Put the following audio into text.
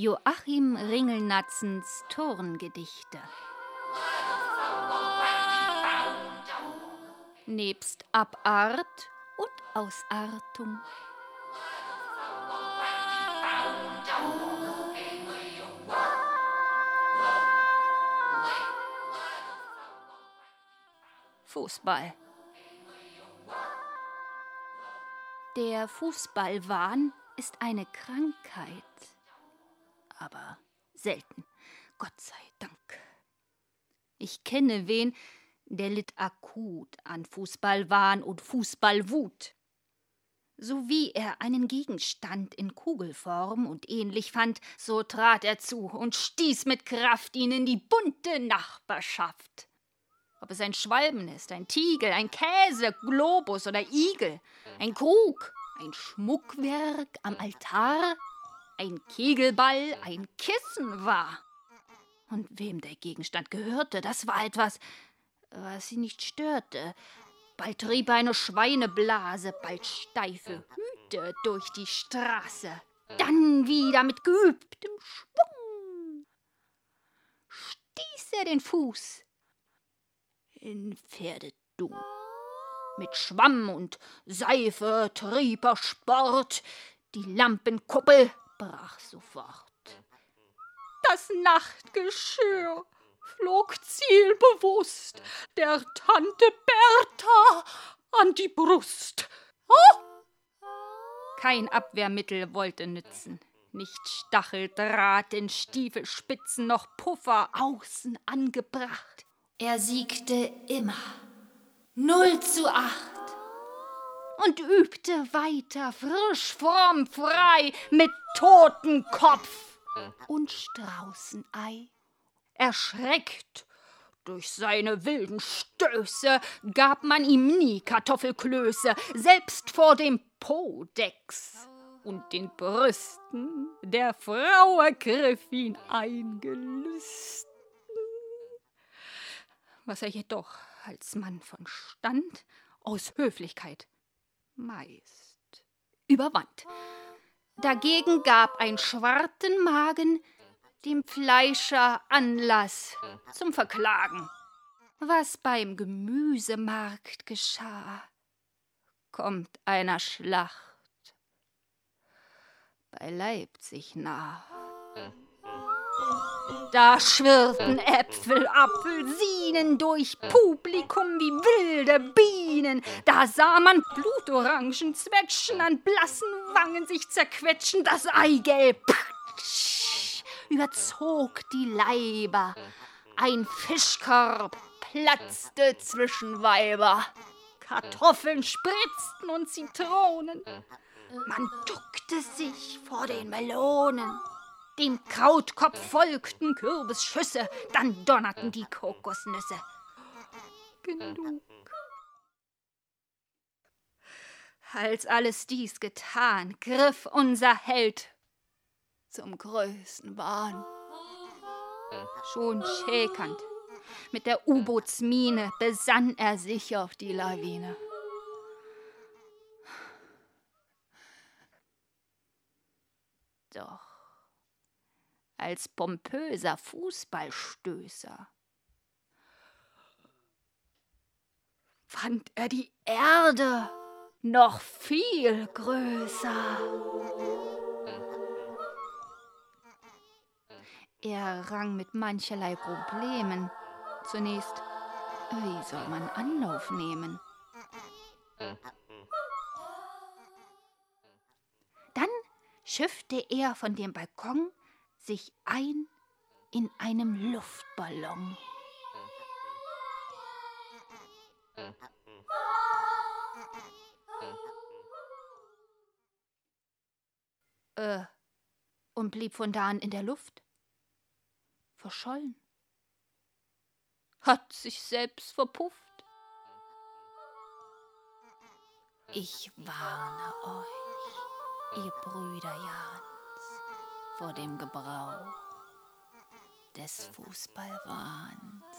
Joachim Ringelnatzens Turngedichte. Nebst Abart und Ausartung. Fußball. Der Fußballwahn ist eine Krankheit aber selten. Gott sei Dank. Ich kenne wen, der litt akut an Fußballwahn und Fußballwut. So wie er einen Gegenstand in Kugelform und ähnlich fand, so trat er zu und stieß mit Kraft ihn in die bunte Nachbarschaft. Ob es ein Schwalben ist, ein Tiegel, ein Käse, Globus oder Igel, ein Krug, ein Schmuckwerk am Altar, ein Kegelball, ein Kissen war. Und wem der Gegenstand gehörte, das war etwas, was sie nicht störte. Bald trieb eine Schweineblase, bald steife Hüte durch die Straße. Dann wieder mit geübtem Schwung stieß er den Fuß in Pferdedung. Mit Schwamm und Seife trieb er Sport, die Lampenkuppel brach sofort. Das Nachtgeschirr flog zielbewusst der Tante Bertha an die Brust. Oh! Kein Abwehrmittel wollte nützen. Nicht Stacheldraht in Stiefelspitzen noch Puffer außen angebracht. Er siegte immer. Null zu acht und übte weiter frisch, fromm, frei mit Totenkopf und Straußenei. Erschreckt durch seine wilden Stöße gab man ihm nie Kartoffelklöße, selbst vor dem Podex und den Brüsten der Frau ergriff ihn eingelüsten. Was er jedoch als Mann von Stand aus Höflichkeit meist überwand. Dagegen gab ein schwarten Magen dem Fleischer Anlass zum Verklagen. Was beim Gemüsemarkt geschah, kommt einer Schlacht bei Leipzig nach. Da schwirrten Äpfel, Apfelsinen durch Publikum wie wilde Bienen. Da sah man Blutorangen zwetschen, an blassen Wangen sich zerquetschen, das Eigelb überzog die Leiber. Ein Fischkorb platzte zwischen Weiber. Kartoffeln spritzten und Zitronen. Man duckte sich vor den Melonen. Dem Krautkopf folgten Kürbisschüsse, dann donnerten die Kokosnüsse. Genug. Als alles dies getan, griff unser Held zum größten Wahn. Schon schäkernd, mit der U-Bootsmine besann er sich auf die Lawine. Doch als pompöser Fußballstößer. Fand er die Erde noch viel größer. Er rang mit mancherlei Problemen. Zunächst, wie soll man Anlauf nehmen? Dann schiffte er von dem Balkon sich ein in einem Luftballon. Äh, und blieb von da an in der Luft. Verschollen. Hat sich selbst verpufft. Ich warne euch, ihr Brüder Jan vor dem Gebrauch des Fußballwahns.